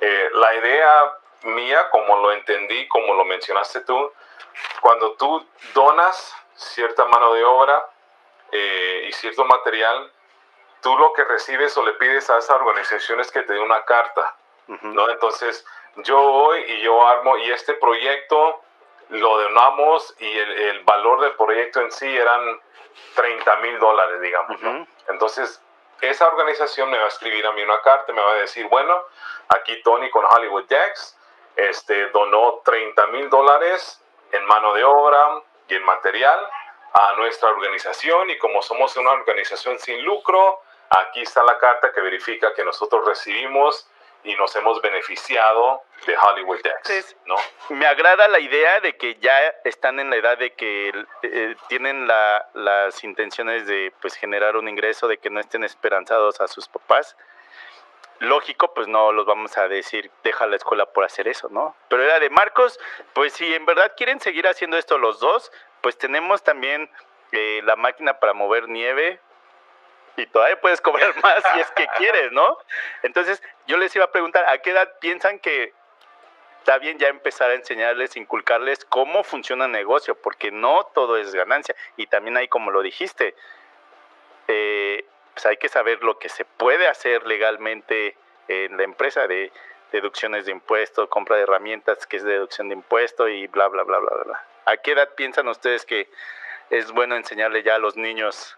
Eh, la idea mía, como lo entendí, como lo mencionaste tú, cuando tú donas cierta mano de obra eh, y cierto material, tú lo que recibes o le pides a esa organización es que te dé una carta, ¿no? Entonces, yo voy y yo armo, y este proyecto lo donamos y el, valor del proyecto en sí eran 30 mil dólares, digamos, Entonces, esa organización me va a escribir a mí una carta, me va a decir, bueno, aquí Tony con Hollywood Dex este, donó 30 mil dólares en mano de obra y en material a nuestra organización y como somos una organización sin lucro, aquí está la carta que verifica que nosotros recibimos y nos hemos beneficiado de Hollywood Dex, ¿no? Me agrada la idea de que ya están en la edad de que eh, tienen las intenciones de pues generar un ingreso, de que no estén esperanzados a sus papás. Lógico, pues no los vamos a decir, deja la escuela por hacer eso, ¿no? Pero era de Marcos, pues si en verdad quieren seguir haciendo esto los dos, pues tenemos también eh, la máquina para mover nieve, y todavía puedes cobrar más si es que quieres, ¿no? Entonces, yo les iba a preguntar, ¿a qué edad piensan que está bien ya empezar a enseñarles, inculcarles cómo funciona el negocio? Porque no todo es ganancia. Y también hay, como lo dijiste, eh, pues hay que saber lo que se puede hacer legalmente en la empresa de deducciones de impuestos, compra de herramientas que es deducción de impuestos y bla, bla, bla, bla, bla. ¿A qué edad piensan ustedes que es bueno enseñarle ya a los niños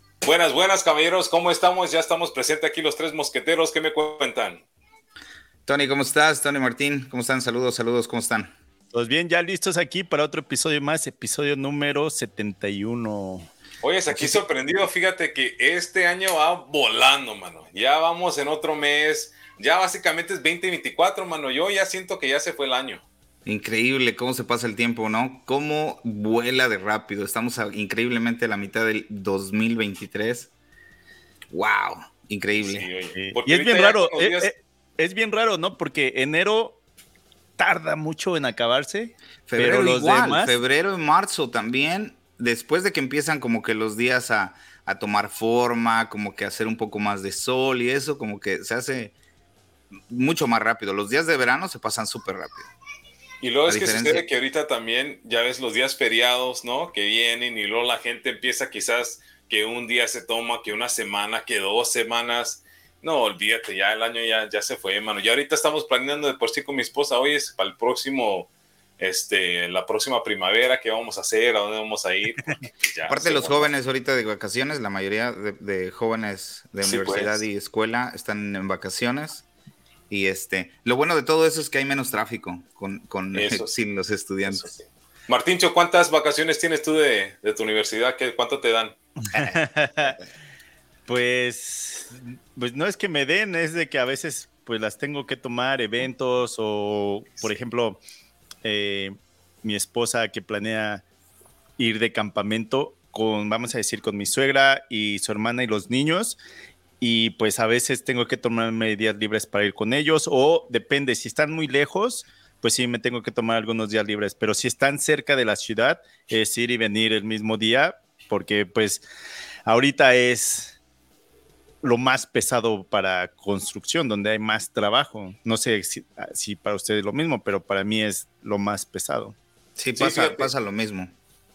Buenas, buenas caballeros, ¿cómo estamos? Ya estamos presentes aquí los tres mosqueteros, ¿qué me cuentan? Tony, ¿cómo estás? Tony Martín, ¿cómo están? Saludos, saludos, ¿cómo están? Pues bien, ya listos aquí para otro episodio más, episodio número 71. Oye, aquí sorprendido, fíjate que este año va volando, mano. Ya vamos en otro mes, ya básicamente es 2024, mano. Yo ya siento que ya se fue el año. Increíble cómo se pasa el tiempo, ¿no? Cómo vuela de rápido. Estamos increíblemente a la mitad del 2023. ¡Wow! Increíble. Y es bien raro, eh, eh, es, bien raro, ¿no? Porque enero tarda mucho en acabarse. Febrero pero los igual, febrero y marzo también, después de que empiezan como que los días a, a tomar forma, como que hacer un poco más de sol y eso, como que se hace mucho más rápido. Los días de verano se pasan súper rápido. Y luego es que sucede que ahorita también, ya ves los días feriados, ¿no? Que vienen y luego la gente empieza quizás que un día se toma, que una semana, que dos semanas. No, olvídate, ya el año ya, ya se fue, hermano. Ya ahorita estamos planeando de por sí con mi esposa, hoy es para el próximo, este, la próxima primavera, qué vamos a hacer, a dónde vamos a ir. Aparte de los jóvenes ahorita de vacaciones, la mayoría de, jóvenes de universidad pues. y escuela están en vacaciones y este, lo bueno de todo eso es que hay menos tráfico con, con sin los estudiantes. Martincho, ¿cuántas vacaciones tienes tú de, tu universidad? ¿Qué, ¿Cuánto te dan? pues, pues no es que me den, es de que a veces pues las tengo que tomar eventos o, por ejemplo, eh, mi esposa que planea ir de campamento con, vamos a decir, con mi suegra y su hermana y los niños y pues a veces tengo que tomarme días libres para ir con ellos o depende, si están muy lejos, pues sí me tengo que tomar algunos días libres, pero si están cerca de la ciudad, es ir y venir el mismo día, porque pues ahorita es lo más pesado para construcción, donde hay más trabajo. No sé si, si para ustedes es lo mismo, pero para mí es lo más pesado. Sí, pasa, pasa lo mismo.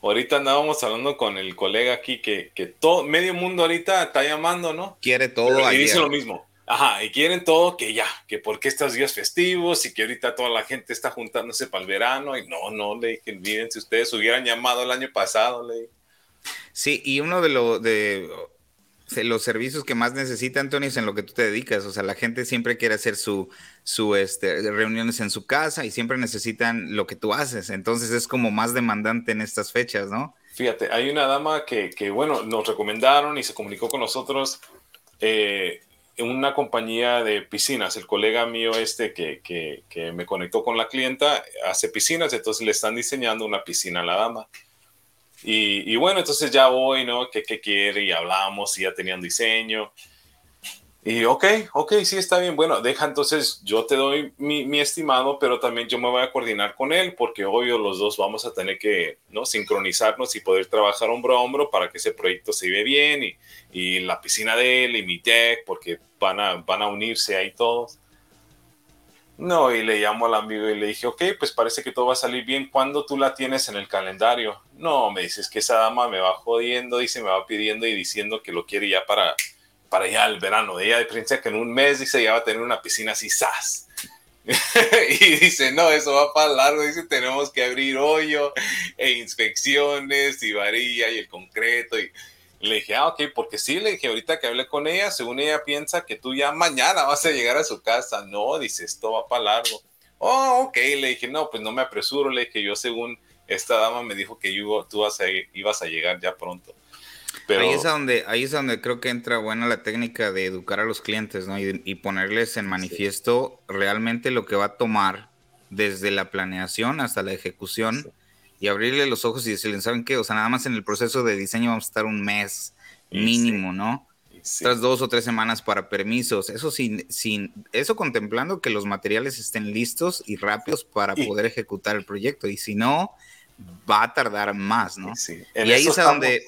Ahorita andábamos hablando con el colega aquí que, que todo, medio mundo ahorita está llamando, ¿no? Quiere todo. y dice lo mismo. Ajá, y quieren todo que ya, que porque estos días festivos y que ahorita toda la gente está juntándose para el verano. Y no, no, le dije, miren, si ustedes hubieran llamado el año pasado, le Sí, y uno de los de los servicios que más necesita, Antonio, es en lo que tú te dedicas. O sea, la gente siempre quiere hacer su, su este, reuniones en su casa y siempre necesitan lo que tú haces. Entonces es como más demandante en estas fechas, ¿no? Fíjate, hay una dama que, que bueno, nos recomendaron y se comunicó con nosotros. Eh, una compañía de piscinas. El colega mío este que, que, que, me conectó con la clienta hace piscinas, entonces le están diseñando una piscina a la dama. Y, y bueno, entonces ya voy, ¿no? ¿Qué, ¿Qué, quiere? Y hablamos y ya tenían diseño. Y ok, ok, sí está bien. Bueno, deja entonces, yo te doy mi, mi, estimado, pero también yo me voy a coordinar con él, porque obvio los dos vamos a tener que ¿no? sincronizarnos y poder trabajar hombro a hombro para que ese proyecto se ve bien y, y la piscina de él y mi deck, porque van a, van a unirse ahí todos. No, y le llamo al amigo y le dije, ok, pues parece que todo va a salir bien. ¿Cuándo tú la tienes en el calendario? No, me dices que esa dama me va jodiendo, dice, me va pidiendo y diciendo que lo quiere ya para para allá el verano. Ella de princesa que en un mes dice ya va a tener una piscina así, ¡zas! y dice, no, eso va para largo. Dice, tenemos que abrir hoyo e inspecciones y varilla y el concreto. Y, y le dije, ah, ok, porque sí, le dije, ahorita que hablé con ella, según ella piensa que tú ya mañana vas a llegar a su casa. No, dice, esto va para largo. Oh, ok, le dije, no, pues no me apresuro. Le dije, yo según esta dama me dijo que yo, tú vas a, ibas a llegar ya pronto. Pero... Ahí, es donde, ahí es donde creo que entra buena la técnica de educar a los clientes, ¿no? Y, y ponerles en manifiesto sí. realmente lo que va a tomar desde la planeación hasta la ejecución sí. Y abrirle los ojos y decirles, ¿saben qué? O sea, nada más en el proceso de diseño vamos a estar un mes mínimo, sí. ¿no? Tras dos o tres semanas para permisos, eso sin, sin, eso contemplando que los materiales estén listos y rápidos para y, poder ejecutar el proyecto, y si no, va a tardar más, ¿no? y ahí es estamos... donde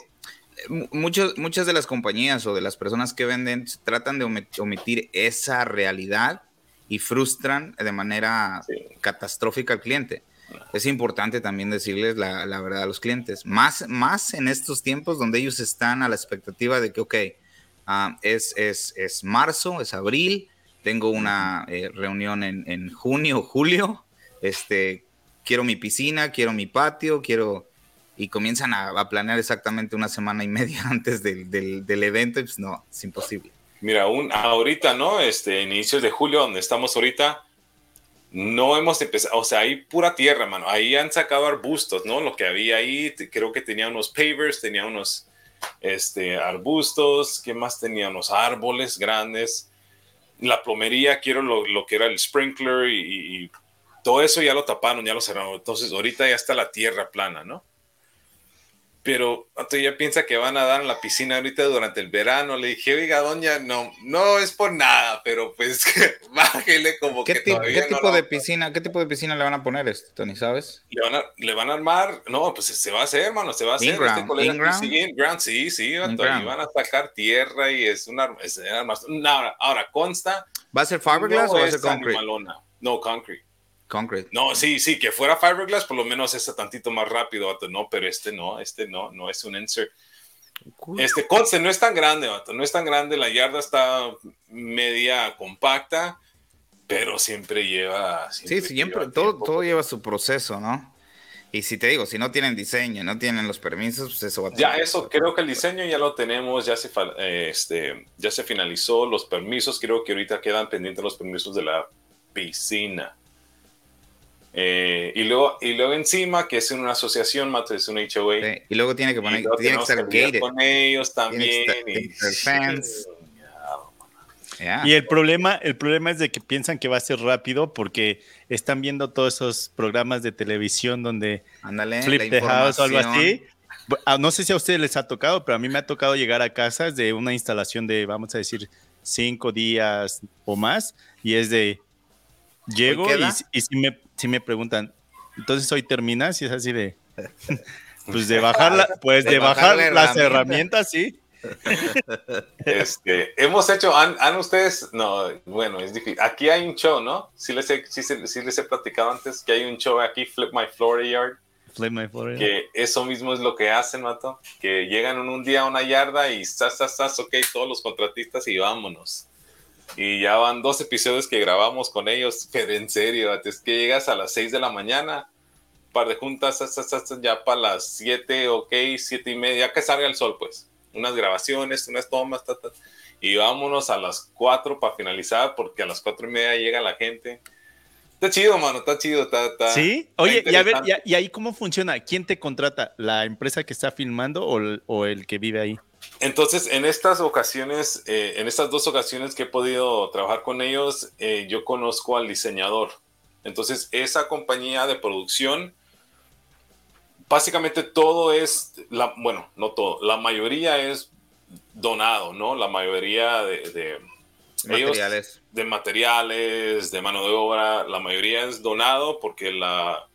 muchos, muchas de las compañías o de las personas que venden tratan de omitir esa realidad y frustran de manera sí. catastrófica al cliente. Es importante también decirles la, la, verdad a los clientes, más, más en estos tiempos donde ellos están a la expectativa de que, ok, uh, es, es, es, marzo, es abril, tengo una eh, reunión en, en, junio, julio, este, quiero mi piscina, quiero mi patio, quiero y comienzan a, a, planear exactamente una semana y media antes del, del, del evento, y pues no, es imposible. Mira, un, ahorita, ¿no? Este, inicios de julio, donde estamos ahorita, no hemos empezado, o sea, hay pura tierra, mano. Ahí han sacado arbustos, ¿no? Lo que había ahí, creo que tenía unos pavers, tenía unos este, arbustos, ¿qué más tenía? Unos árboles grandes. La plomería, quiero lo, lo que era el sprinkler y, y, todo eso ya lo taparon, ya lo cerraron. Entonces, ahorita ya está la tierra plana, ¿no? Pero ya piensa que van a dar en la piscina ahorita durante el verano. Le dije, oiga, doña, no, no es por nada, pero pues bájele como ¿Qué que tipo, ¿qué tipo no de piscina, ¿Qué tipo de piscina le van a poner, esto, Tony, sabes? Le van, a, le van a armar, no, pues se va a hacer, hermano, se va a hacer. Este colega, in-ground. Sí, sí, sí, y van a sacar tierra y es una... Es una ahora, ahora, consta... ¿Va a ser fiberglass no o va a ser concrete? Animalona. No, concrete. Concrete. No, sí, sí, que fuera fiberglass, por lo menos es tantito más rápido, vato. No, pero este no, este no, no es un insert. Este conste no es tan grande, vato, no es tan grande, la yarda está media compacta, pero siempre lleva. Siempre sí, siempre, lleva todo, todo lleva su proceso, ¿no? Y si te digo, si no tienen diseño, no tienen los permisos, pues eso va a Ya, eso, creo que el diseño ya lo tenemos, ya se, eh, este, ya se finalizó, los permisos, creo que ahorita quedan pendientes los permisos de la piscina. Eh, y, luego, y luego encima, que es una asociación, Mato, es un HOA. Sí. Y luego tiene que poner, tiene que estar gated. con ellos también. y, fans. Yeah. Y el problema, el problema es de que piensan que va a ser rápido porque están viendo todos esos programas de televisión donde Andale, Flip the House o algo así. Ah, no sé si a ustedes les ha tocado, pero a mí me ha tocado llegar a casas de una instalación de, vamos a decir, cinco días o más, y es de, llego y, y si, me, si me preguntan, entonces hoy terminas y es así de, pues de bajar, la, pues de, de bajar, bajar las herramientas, sí. este, hemos hecho, han, han, ustedes, no, bueno, es difícil. Aquí hay un show, ¿no? Sí les, he, sí, sí les he platicado antes que hay un show aquí, Flip My Florida Yard. Flip My Florida. Que eso mismo es lo que hacen, Mato. Que llegan en un día a una yarda y estás, estás, estás, ok, todos los contratistas y vámonos. Y ya van dos episodios que grabamos con ellos, pero en serio, es que llegas a las 6 de la mañana, par de juntas, ya para las 7, ok, 7 y media, ya que salga el sol, pues unas grabaciones, unas tomas, ta, ta, y vámonos a las 4 para finalizar, porque a las 4 y media llega la gente. Está chido, mano, está chido. Está, está, sí, oye, y a ver, y, y, ahí cómo funciona? ¿Quién te contrata? ¿La empresa que está filmando o el, o el que vive ahí? Entonces, en estas ocasiones, eh, en estas dos ocasiones que he podido trabajar con ellos, eh, yo conozco al diseñador. Entonces, esa compañía de producción, básicamente todo es, la, bueno, no todo, la mayoría es donado, ¿no? La mayoría de, de materiales. de materiales, de mano de obra, la mayoría es donado porque la,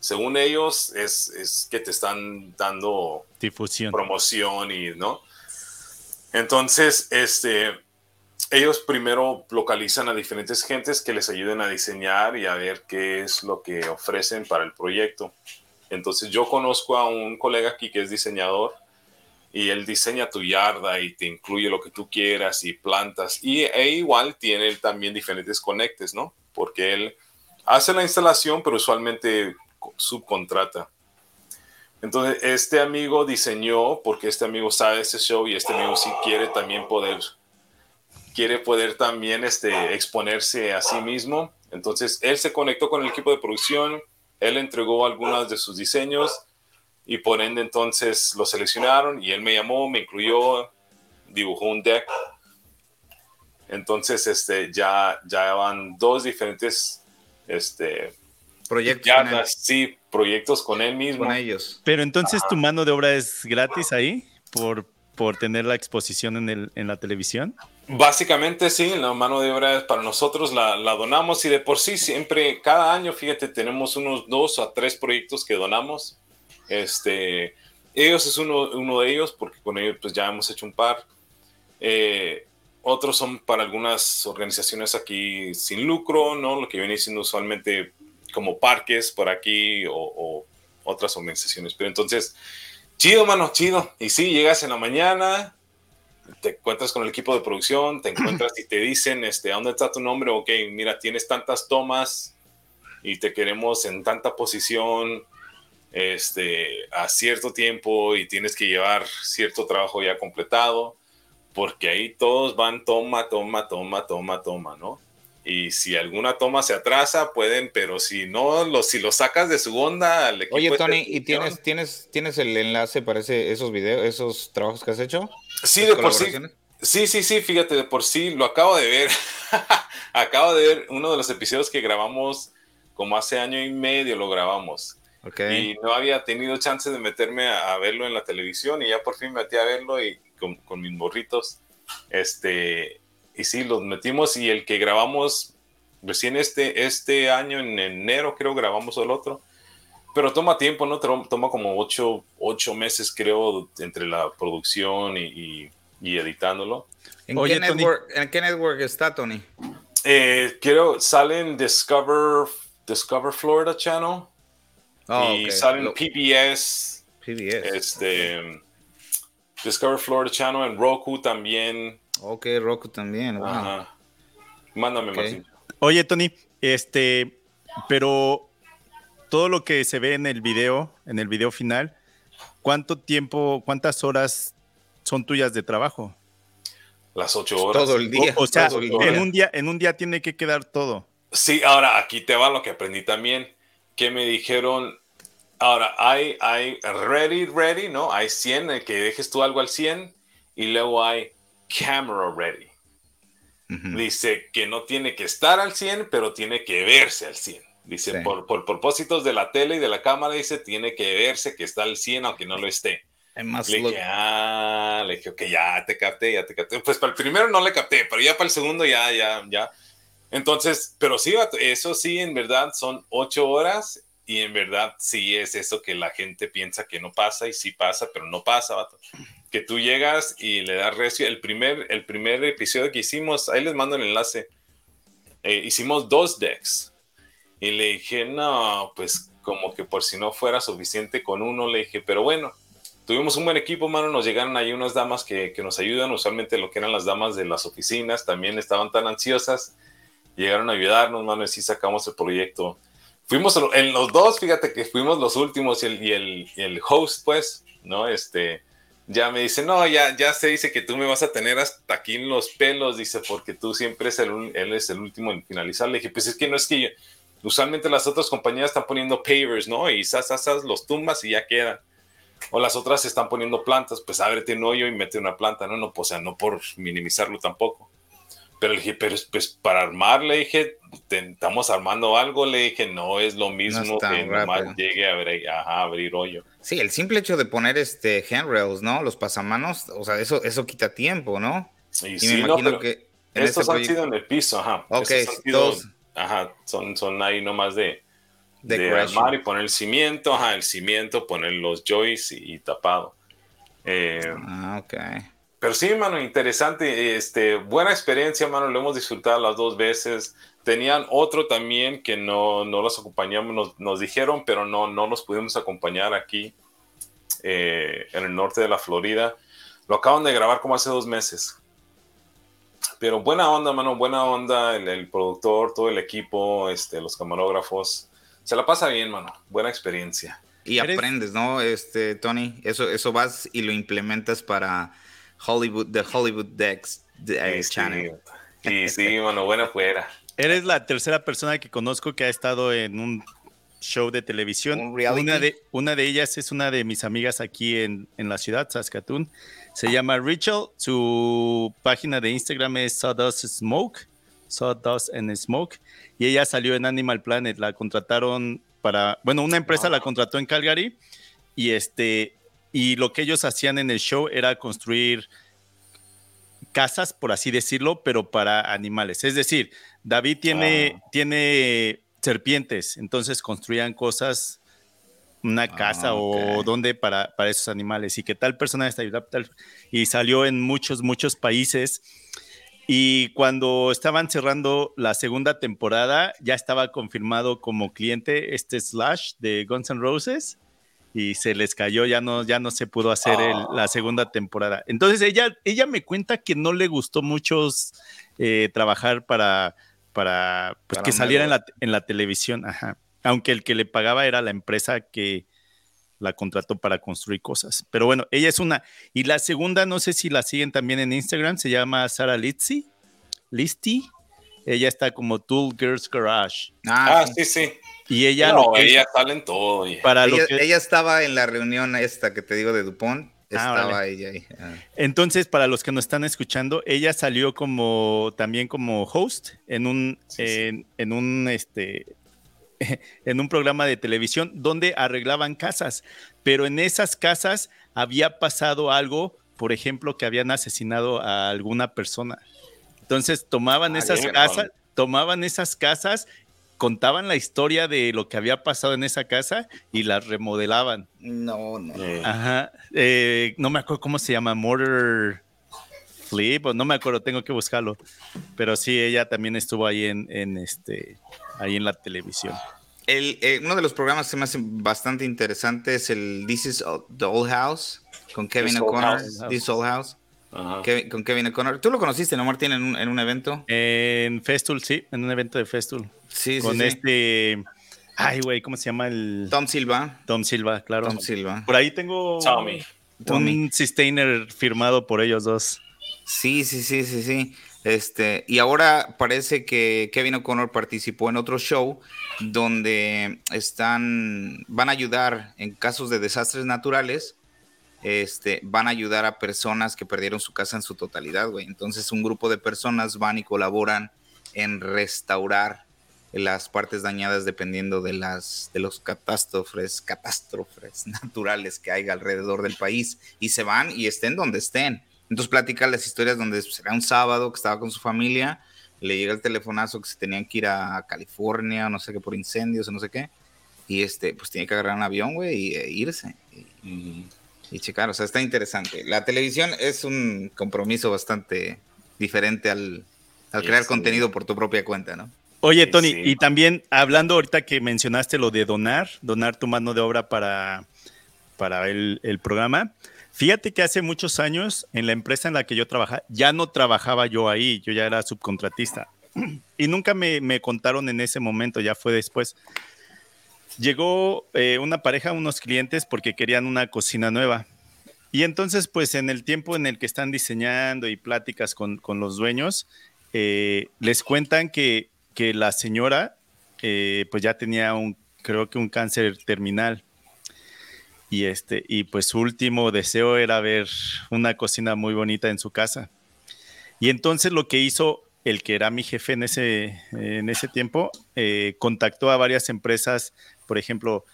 según ellos, es, es que te están dando difusión, promoción y, ¿no? Entonces, este, ellos primero localizan a diferentes gentes que les ayuden a diseñar y a ver qué es lo que ofrecen para el proyecto. Entonces, yo conozco a un colega aquí que es diseñador y él diseña tu yarda y te incluye lo que tú quieras y plantas. Y e igual tiene él también diferentes conectes, ¿no? Porque él hace la instalación, pero usualmente subcontrata. Entonces, este amigo diseñó, porque este amigo sabe este show y este amigo sí quiere también poder, quiere poder también este, exponerse a sí mismo. Entonces, él se conectó con el equipo de producción, él entregó algunos de sus diseños y por ende entonces lo seleccionaron y él me llamó, me incluyó, dibujó un deck. Entonces, este, ya, ya van dos diferentes este, proyectos. sí, proyectos con él mismo. Con ellos. Pero entonces tu mano de obra es gratis ahí por, por tener la exposición en, el, en la televisión. Básicamente sí, la mano de obra para nosotros la, la, donamos y de por sí siempre, cada año, fíjate, tenemos unos dos a tres proyectos que donamos. Este, ellos es uno, uno de ellos porque con ellos pues ya hemos hecho un par. Eh, otros son para algunas organizaciones aquí sin lucro, ¿no? Lo que viene siendo usualmente como parques por aquí o, o, otras organizaciones. Pero entonces, chido, mano, chido. Y sí, llegas en la mañana, te encuentras con el equipo de producción, te encuentras y te dicen, este, ¿dónde está tu nombre? Ok, mira, tienes tantas tomas y te queremos en tanta posición este, a cierto tiempo y tienes que llevar cierto trabajo ya completado, porque ahí todos van toma, toma, toma, toma, toma, ¿no? Y si alguna toma se atrasa, pueden, pero si no, lo, si lo sacas de su onda al equipo. Oye, Tony, ¿y tienes, tienes, tienes el enlace para ese, esos videos, esos trabajos que has hecho? Sí, de por sí. Sí, sí, sí, fíjate, de por sí, lo acabo de ver. acabo de ver uno de los episodios que grabamos como hace año y medio lo grabamos. Okay. Y no había tenido chance de meterme a, a, verlo en la televisión y ya por fin me metí a verlo y con, con mis morritos. Este, y sí, los metimos y el que grabamos recién este, este año, en enero creo, grabamos el otro. Pero toma tiempo, ¿no? Toma como ocho, ocho meses, creo, entre la producción y, y, y editándolo. ¿En, Oye, qué network, ¿En, qué network, está, Tony? Eh, creo, sale en Discover, Discover Florida Channel. Oh, y okay. sale en PBS. PBS. Este, okay. Discover Florida Channel, en Roku también. Ok, Roku también. Wow. Ajá. Mándame Ok. más. Oye, Tony, este, pero todo lo que se ve en el video, en el video final, ¿cuánto tiempo, cuántas horas son tuyas de trabajo? Las ocho horas. Todo el día. O, o sea, en día. un día, en un día tiene que quedar todo. Sí, ahora aquí te va lo que aprendí también, que me dijeron, ahora hay, hay ready, ready, ¿no? Hay 100, el que dejes tú algo al 100, y luego hay camera ready. Dice que no tiene que estar al 100, pero tiene que verse al 100. Dice, Sí. por, por propósitos de la tele y de la cámara, dice, tiene que verse que está al 100, aunque no lo esté. Le dije, ah, le dije, ok, ya te capté, ya te capté. Pues para el primero no le capté, pero ya para el segundo ya, ya, ya. Entonces, pero sí, eso sí, en verdad son ocho horas y en verdad sí es eso que la gente piensa que no pasa y sí pasa, pero no pasa, vato. Que tú llegas y le das recio. El primer, el primer episodio que hicimos, ahí les mando el enlace. Eh, hicimos dos decks y le dije, no, pues como que por si no fuera suficiente con uno, le dije, pero bueno, tuvimos un buen equipo, mano. Nos llegaron ahí unas damas que, que nos ayudan. Usualmente lo que eran las damas de las oficinas también estaban tan ansiosas. Llegaron a ayudarnos, mano, y sí sacamos el proyecto. Fuimos en los dos, fíjate que fuimos los últimos y el, y el, y el host, pues, ¿no? Este, ya me dice, no, ya, ya se dice que tú me vas a tener hasta aquí en los pelos, dice, porque tú siempre es el, él es el último en finalizar. Le dije, pues es que no es que yo, usualmente las otras compañías están poniendo pavers, ¿no? Y sas, sas, sas, los tumbas y ya quedan. o las otras están poniendo plantas, pues ábrete un hoyo y mete una planta, ¿no? no o sea, no por minimizarlo tampoco. Pero le dije, pero pues para armar, le dije, estamos armando algo, le dije, no es lo mismo que nomás llegue a abrir, a abrir hoyo. Sí, el simple hecho de poner este handrails, ¿no? Los pasamanos, o sea, eso, eso quita tiempo, ¿no? Y, me imagino que. Estos han sido en el piso, ajá. Ok, Ajá, son, son ahí nomás de, de, armar y poner el cimiento, ajá, el cimiento, poner los joists y, tapado. Eh, ah, ok. Pero sí, mano, interesante. Este, buena experiencia, mano. Lo hemos disfrutado las dos veces. Tenían otro también que no, no los acompañamos, nos, dijeron, pero no, no los pudimos acompañar aquí eh, en el norte de la Florida. Lo acaban de grabar como hace dos meses. Pero buena onda, mano, buena onda. El, productor, todo el equipo, este, los camarógrafos. Se la pasa bien, mano. Buena experiencia. Y aprendes, ¿no? Este, Tony, eso, eso vas y lo implementas para Hollywood, The Hollywood Dex eh, Channel. Sí, sí, bueno, buena fuera. Eres la tercera persona que conozco que ha estado en un show de televisión. una de, una de ellas es una de mis amigas aquí en, en la ciudad, Saskatoon. Se llama Rachel. Su página de Instagram es Sawdust Smoke. Sawdust and Smoke. Y ella salió en Animal Planet. La contrataron para. Bueno, una empresa la contrató en Calgary. Y este y lo que ellos hacían en el show era construir casas, por así decirlo, pero para animales. Es decir, David tiene, ah. tiene serpientes, entonces construían cosas, una ah, casa o donde para, para esos animales. Y que tal persona está y salió en muchos, muchos países. Y cuando estaban cerrando la segunda temporada, ya estaba confirmado como cliente este Slash de Guns N' Roses y se les cayó, ya no, ya no se pudo hacer la ah. segunda temporada. Entonces ella, ella me cuenta que no le gustó mucho eh, trabajar para, para, pues, que saliera en la, en la, televisión, ajá. aunque el que le pagaba era la empresa que la contrató para construir cosas. Pero bueno, ella es una. Y la segunda, no sé si la siguen también en Instagram, se llama Sara Litzy. Listy. Ella está como Tool Girls Garage. Ah, ah sí, sí. Y ella no, ella sale en todo. Para ella, ella, estaba en la reunión esta que te digo de Dupont. Ah, estaba ella ahí. Ah. Entonces, para los que nos están escuchando, ella salió como también como host en un, en, un este en un programa de televisión donde arreglaban casas, pero en esas casas había pasado algo, por ejemplo, que habían asesinado a alguna persona. Entonces tomaban ah, esas casas, tomaban esas casas contaban la historia de lo que había pasado en esa casa y la remodelaban. No, no. Ajá. Eh, no me acuerdo cómo se llama, Murder Flip, no me acuerdo, tengo que buscarlo. Pero sí, ella también estuvo ahí en, este, ahí en la televisión. El, eh, uno de los programas que me hace bastante interesante es el This is the Old House con Kevin O'Connor. This Old House. con Kevin O'Connor. ¿Tú lo conociste, no, Martín, en un, en un evento? En Festool, sí, en un evento de Festool. Sí, con este. Ay, güey, ¿cómo se llama el. Tom Silva. Tom Silva, claro. Tom Silva. Por ahí tengo. Tommy. Un sustainer firmado por ellos dos. Sí, sí, sí, sí, sí. Este, y ahora parece que Kevin O'Connor participó en otro show donde están, van a ayudar en casos de desastres naturales, este, van a ayudar a personas que perdieron su casa en su totalidad, güey. Entonces un grupo de personas van y colaboran en restaurar las partes dañadas dependiendo de las de los catástrofes, catástrofes naturales que hay alrededor del país y se van y estén donde estén. Entonces platica las historias donde será un sábado que estaba con su familia, le llega el telefonazo que se tenían que ir a California, no sé qué, por incendios o no sé qué, y este, pues tiene que agarrar un avión, güey, y e irse. Y, y, checar, o sea, está interesante. La televisión es un compromiso bastante diferente al, al crear contenido por tu propia cuenta, ¿no? Oye, Tony, y también hablando ahorita que mencionaste lo de donar, donar tu mano de obra para, para el, programa. Fíjate que hace muchos años en la empresa en la que yo trabajaba, ya no trabajaba yo ahí, yo ya era subcontratista. Y nunca me, contaron en ese momento, ya fue después. Llegó eh, una pareja, unos clientes, porque querían una cocina nueva. Y entonces, pues en el tiempo en el que están diseñando y pláticas con, los dueños, eh, les cuentan que que la señora eh, pues ya tenía un, creo que un cáncer terminal. y este y pues su último deseo era ver una cocina muy bonita en su casa. Y entonces lo que hizo el que era mi jefe en ese, en ese tiempo, eh, contactó a varias empresas, por ejemplo,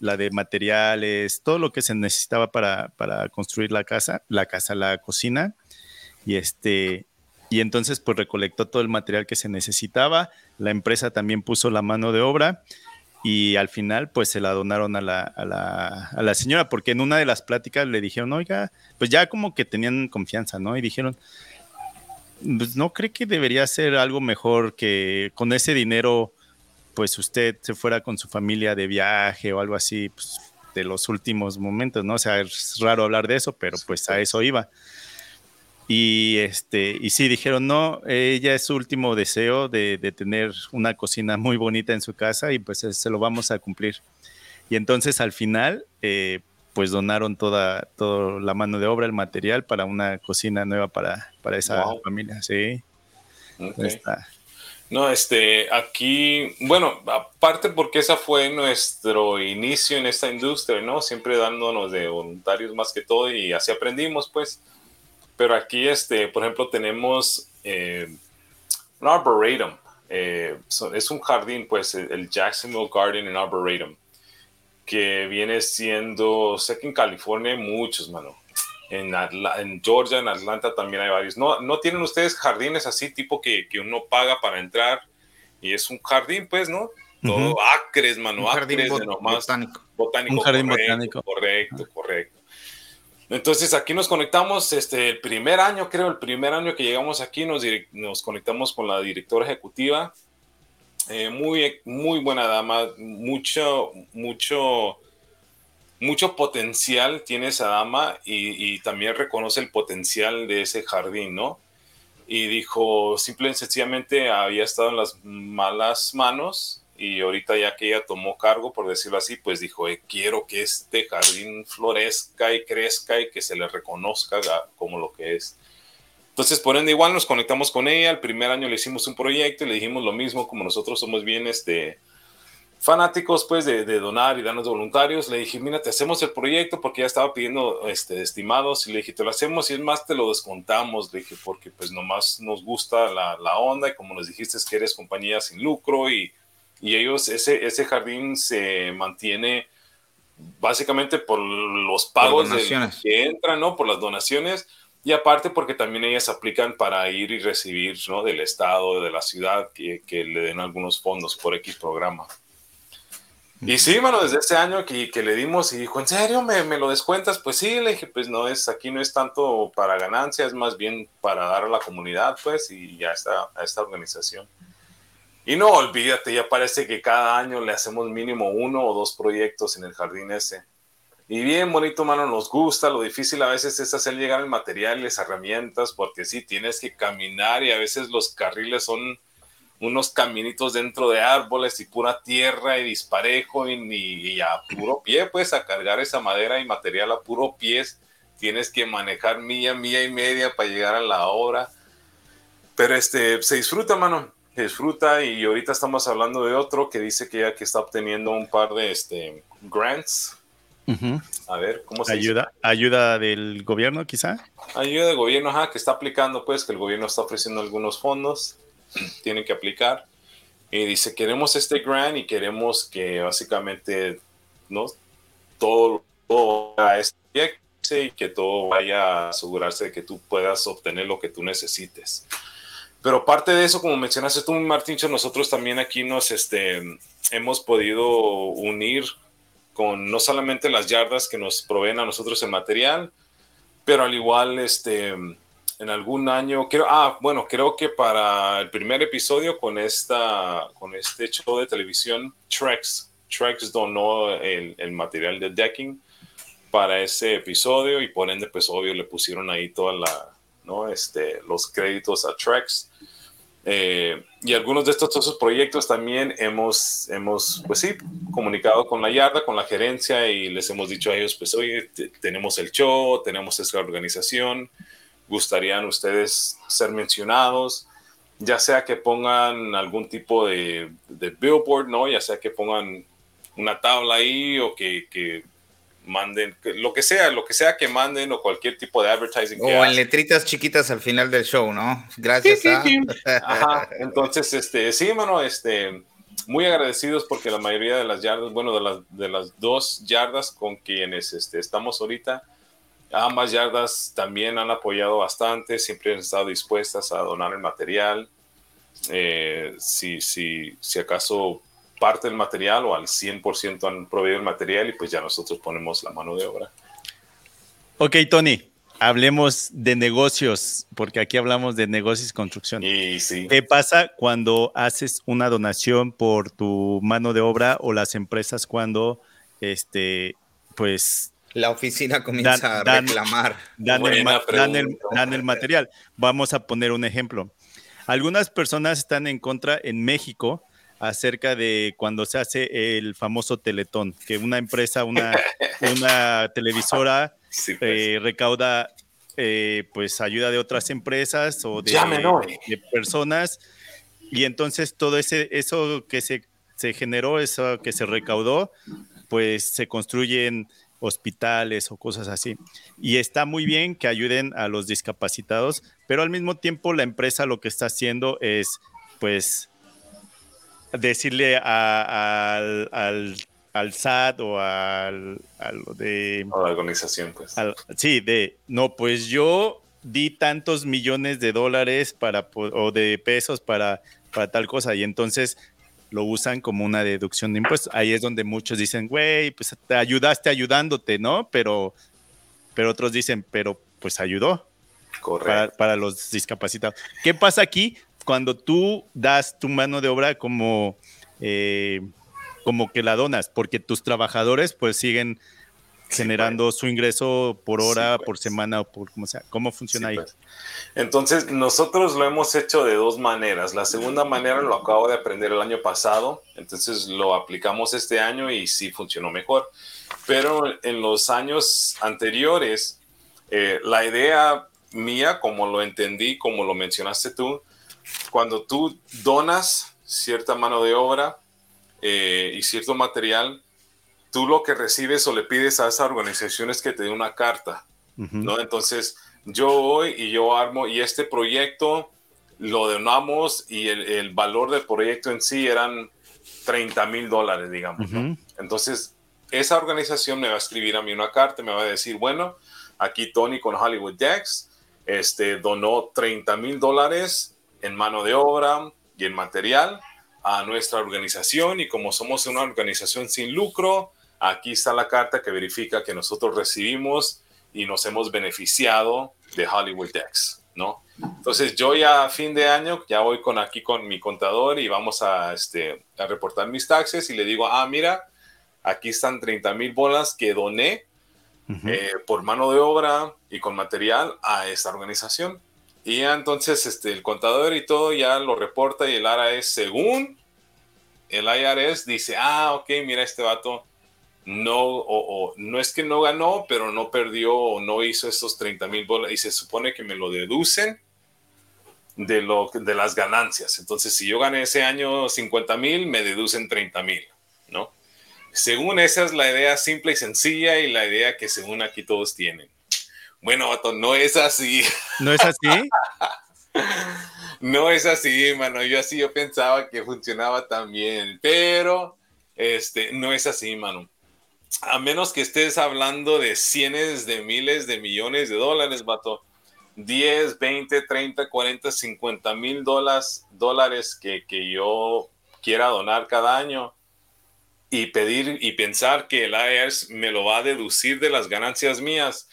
la de materiales, todo lo que se necesitaba para, para, construir la casa, la casa, la cocina, y este, y entonces pues recolectó todo el material que se necesitaba, la empresa también puso la mano de obra, y al final pues se la donaron a la, a la, a la señora, porque en una de las pláticas le dijeron, oiga, pues ya como que tenían confianza, ¿no? Y dijeron, pues no cree que debería ser algo mejor que con ese dinero, pues usted se fuera con su familia de viaje o algo así, pues, de los últimos momentos, ¿no? O sea, es raro hablar de eso, pero pues a eso iba. Y este, y sí, dijeron, no, ella es su último deseo de, de tener una cocina muy bonita en su casa y pues se lo vamos a cumplir. Y entonces al final, eh, pues donaron toda, toda la mano de obra, el material para una cocina nueva para, para esa familia, sí. No, este, aquí, bueno, aparte porque esa fue nuestro inicio en esta industria, ¿no? Siempre dándonos de voluntarios más que todo y así aprendimos, pues. Pero aquí, este, por ejemplo, tenemos eh, un arboretum. Eh, es un jardín, pues, el Jacksonville Garden and Arboretum que viene siendo, sé que en California hay muchos, mano. En, en, Georgia, en Atlanta también hay varios. ¿No, ¿No tienen ustedes jardines así, tipo que, que uno paga para entrar y es un jardín, pues, ¿no? Todo acres, mano, un jardín botánico. botánico. Un jardín correcto, botánico. Correcto, correcto. Entonces aquí nos conectamos, este, el primer año, creo, el primer año que llegamos aquí, nos, nos conectamos con la directora ejecutiva eh, muy, muy buena dama, mucho, mucho, mucho potencial tiene esa dama y, también reconoce el potencial de ese jardín, ¿no? Y dijo, simple y sencillamente había estado en las malas manos y ahorita ya que ella tomó cargo, por decirlo así, pues dijo, eh, quiero que este jardín florezca y crezca y que se le reconozca como lo que es. Entonces, por ende, igual nos conectamos con ella. El primer año le hicimos un proyecto y le dijimos lo mismo, como nosotros somos bien este, fanáticos pues de, donar y darnos voluntarios. Le dije, mira, te hacemos el proyecto porque ya estaba pidiendo este, estimados y le dije, te lo hacemos y es más, te lo descontamos. Dije, porque pues nomás nos gusta la, la onda y como nos dijiste es que eres compañía sin lucro y, y ellos, ese, ese jardín se mantiene básicamente por los pagos que entran, ¿no? Por las donaciones y aparte porque también ellas aplican para ir y recibir ¿no? del Estado, de la ciudad, que, que le den algunos fondos por X programa. Y sí, mano, desde ese año que, que, le dimos y dijo, ¿en serio me, me, lo descuentas? Pues sí, le dije, pues no es, aquí no es tanto para ganancia, es más bien para dar a la comunidad, pues, y ya está a esta organización. Y no, olvídate, ya parece que cada año le hacemos mínimo uno o dos proyectos en el jardín ese. Y bien bonito, mano, nos gusta. Lo difícil a veces es hacer llegar el material y las herramientas, porque sí, tienes que caminar y a veces los carriles son unos caminitos dentro de árboles y pura tierra y disparejo y, a puro pie, pues a cargar esa madera y material a puro pies. Tienes que manejar milla, milla y media para llegar a la obra. Pero este, se disfruta, mano, disfruta y ahorita estamos hablando de otro que dice que ya que está obteniendo un par de este, grants a ver, ¿cómo se ayuda, ¿Ayuda del gobierno, quizá? Ayuda del gobierno, ajá, que está aplicando, pues, que el gobierno está ofreciendo algunos fondos, tienen que aplicar. Y dice, queremos este grant y queremos que básicamente, ¿no? Todo, todo a este y que todo vaya a asegurarse de que tú puedas obtener lo que tú necesites. Pero aparte de eso, como mencionaste tú, Martíncho, nosotros también aquí nos este, hemos podido unir con no solamente las yardas que nos proveen a nosotros el material, pero al igual este, en algún año, creo, ah, bueno, creo que para el primer episodio con, esta, con este show de televisión, Trex, Trex donó el, el material de decking para ese episodio y por ende, pues obvio, le pusieron ahí toda la, ¿no? Este, los créditos a Trex. Eh, y algunos de estos otros proyectos también hemos, hemos, pues sí, comunicado con la Yarda, con la gerencia y les hemos dicho a ellos, pues oye, tenemos el show, tenemos esta organización, gustarían ustedes ser mencionados, ya sea que pongan algún tipo de, de billboard, ¿no? Ya sea que pongan una tabla ahí o que, que manden, lo que sea, lo que sea que manden o cualquier tipo de advertising. O en letritas chiquitas al final del show, ¿no? Gracias. a... Ajá. Entonces, este, sí, mano, este, muy agradecidos porque la mayoría de las yardas, bueno, de las, de las dos yardas con quienes este, estamos ahorita, ambas yardas también han apoyado bastante, siempre han estado dispuestas a donar el material. Eh, si, si, si acaso parte del material o al 100% han proveído el material y pues ya nosotros ponemos la mano de obra. Ok, Tony, hablemos de negocios, porque aquí hablamos de negocios y construcción. Y sí. ¿Qué pasa cuando haces una donación por tu mano de obra o las empresas cuando, este, pues... La oficina comienza a reclamar. Dan el, dan el material. Vamos a poner un ejemplo. Algunas personas están en contra en México acerca de cuando se hace el famoso Teletón, que una empresa, una, una televisora pues. eh, recauda eh, pues ayuda de otras empresas o de, de, personas y entonces todo ese eso que se, se generó, eso que se recaudó, pues se construyen hospitales o cosas así. Y está muy bien que ayuden a los discapacitados, pero al mismo tiempo la empresa lo que está haciendo es pues decirle al, al, SAT o al, de... A la organización, pues. sí, de, no, pues yo di tantos millones de dólares para, o de pesos para, para tal cosa y entonces lo usan como una deducción de impuestos. Ahí es donde muchos dicen, güey, pues te ayudaste ayudándote, ¿no? Pero, pero otros dicen, pero pues ayudó. Para, para, los discapacitados. ¿Qué pasa aquí? Cuando tú das tu mano de obra como, eh, como que la donas, porque tus trabajadores pues siguen generando pues. su ingreso por hora, por pues. semana o por como sea. ¿Cómo funciona ahí? Pues. Entonces, nosotros lo hemos hecho de dos maneras. La segunda manera lo acabo de aprender el año pasado, entonces lo aplicamos este año y sí funcionó mejor. Pero en los años anteriores, eh, la idea mía, como lo entendí, como lo mencionaste tú, cuando tú donas cierta mano de obra eh, y cierto material, tú lo que recibes o le pides a esa organización es que te dé una carta, ¿no? Entonces, yo voy y yo armo, y este proyecto lo donamos y el, valor del proyecto en sí eran 30 mil dólares, digamos, Entonces, esa organización me va a escribir a mí una carta, me va a decir, bueno, aquí Tony con Hollywood Dex, este, donó 30 mil dólares en mano de obra y en material a nuestra organización y como somos una organización sin lucro, aquí está la carta que verifica que nosotros recibimos y nos hemos beneficiado de Hollywood Dex, ¿no? Entonces yo ya a fin de año ya voy con aquí con mi contador y vamos a, este, a reportar mis taxes y le digo, ah, mira, aquí están 30 mil bolas que doné eh, por mano de obra y con material a esta organización. Y ya entonces este, el contador y todo ya lo reporta y el IRS, según el IRS, dice, ah, ok, mira, este vato no, o, no es que no ganó, pero no perdió o no hizo esos 30 mil dólares y se supone que me lo deducen de, lo, de las ganancias. Entonces, si yo gané ese año 50 mil, me deducen 30 mil, ¿no? Según esa es la idea simple y sencilla y la idea que según aquí todos tienen. Bueno, vato, no es así. ¿No es así? no es así, mano. Yo así yo pensaba que funcionaba también, pero este no es así, mano. A menos que estés hablando de cientos de miles de millones de dólares, vato. 10, 20, 30, 40, 50 mil dólares, dólares que, que yo quiera donar cada año y pedir y pensar que el IRS me lo va a deducir de las ganancias mías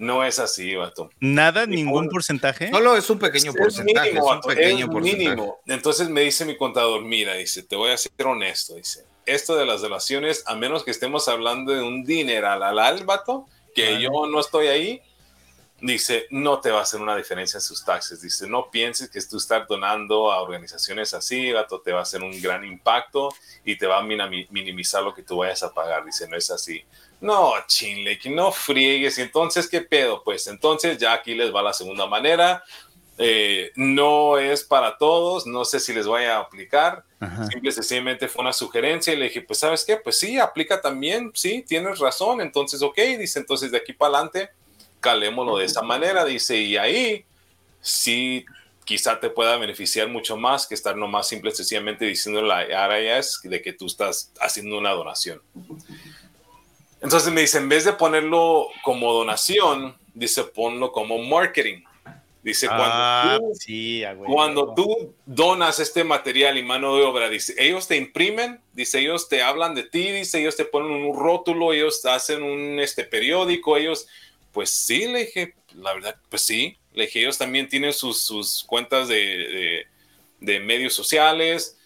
no es así, vato. ¿Nada? ¿Ningún porcentaje? Solo es un pequeño porcentaje. Mínimo, es un pequeño mínimo. Entonces me dice mi contador, mira, dice, te voy a ser honesto, dice, esto de las delaciones, a menos que estemos hablando de un dineral al álbato, que yo no estoy ahí, dice, no te va a hacer una diferencia en sus taxes. Dice, no pienses que tú estás donando a organizaciones así, vato, te va a hacer un gran impacto y te va a minimizar lo que tú vayas a pagar. Dice, no es así. No, chinle, que no friegues. Entonces, ¿qué pedo? Pues entonces ya aquí les va la segunda manera. eh, no es para todos, no sé si les vaya a aplicar. Simple sencillamente fue una sugerencia y le dije, pues sabes qué, pues sí, aplica también, sí, tienes razón, entonces, ok, dice, entonces de aquí para adelante, calémoslo de esa manera, dice, y ahí sí quizá te pueda beneficiar mucho más que estar nomás simple sencillamente diciendo la IRS de que tú estás haciendo una donación. Entonces me dice, en vez de ponerlo como donación, dice, ponlo como marketing. Dice, cuando, ah, tú, cuando tú donas este material y mano de obra, dice, ellos te imprimen, dice, ellos te hablan de ti, dice, ellos te ponen un rótulo, ellos hacen un este, periódico, ellos, pues sí, le dije, la verdad, pues sí, le dije, ellos también tienen sus, sus cuentas de, de, de, medios sociales,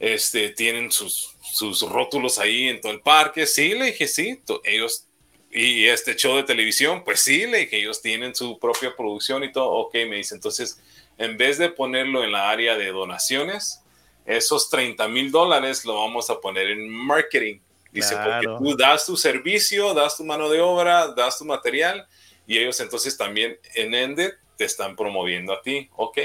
este, tienen sus, sus rótulos ahí en todo el parque, sí, le dije, sí, ellos y este show de televisión, pues sí, le dije, ellos tienen su propia producción y todo. Ok, me dice, entonces, en vez de ponerlo en la área de donaciones, esos 30 mil dólares lo vamos a poner en marketing. Dice, porque tú das tu servicio, das tu mano de obra, das tu material y ellos entonces también en Ende te están promoviendo a ti. Ok,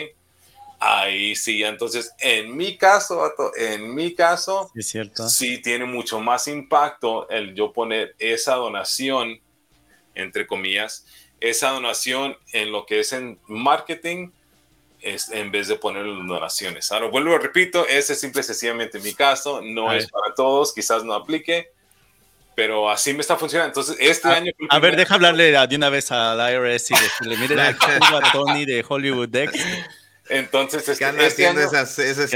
Ahí sí, entonces en mi caso, en mi caso, es cierto. sí tiene mucho más impacto el yo poner esa donación, entre comillas, esa donación en lo que es en marketing, es, en vez de poner donaciones. Ahora, vuelvo repito, ese es simple y sencillamente mi caso, no es para todos, quizás no aplique, pero así me está funcionando. Entonces, este año... A ver, deja hablarle de una vez al IRS y decirle, mire, a Tony de Hollywood Dex entonces, este, este año, esas, esas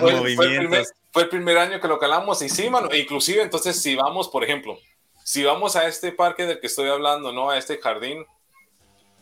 fue, movimientos? Fue el, primer, año que lo calamos y sí, mano, inclusive entonces si vamos, por ejemplo, si vamos a este parque del que estoy hablando, ¿no? A este jardín,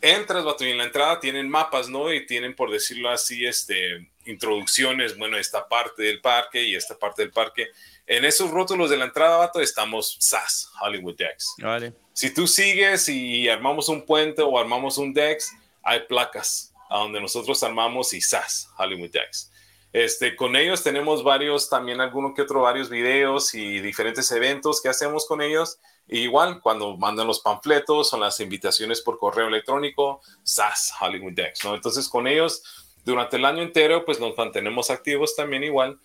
entras, y en la entrada tienen mapas, ¿no? Y tienen, por decirlo así, este, introducciones, bueno, esta parte del parque y esta parte del parque. En esos rótulos de la entrada, vato, estamos SAS, Hollywood Dex. Vale. Si tú sigues y armamos un puente o armamos un Dex, hay placas a donde nosotros armamos y SAS, Hollywood Decks. Este, con ellos tenemos varios, también algunos que otro, varios videos y diferentes eventos que hacemos con ellos. igual, cuando mandan los panfletos o las invitaciones por correo electrónico, SAS, Hollywood Decks, ¿no? Entonces, con ellos, durante el año entero, pues nos mantenemos activos también igual.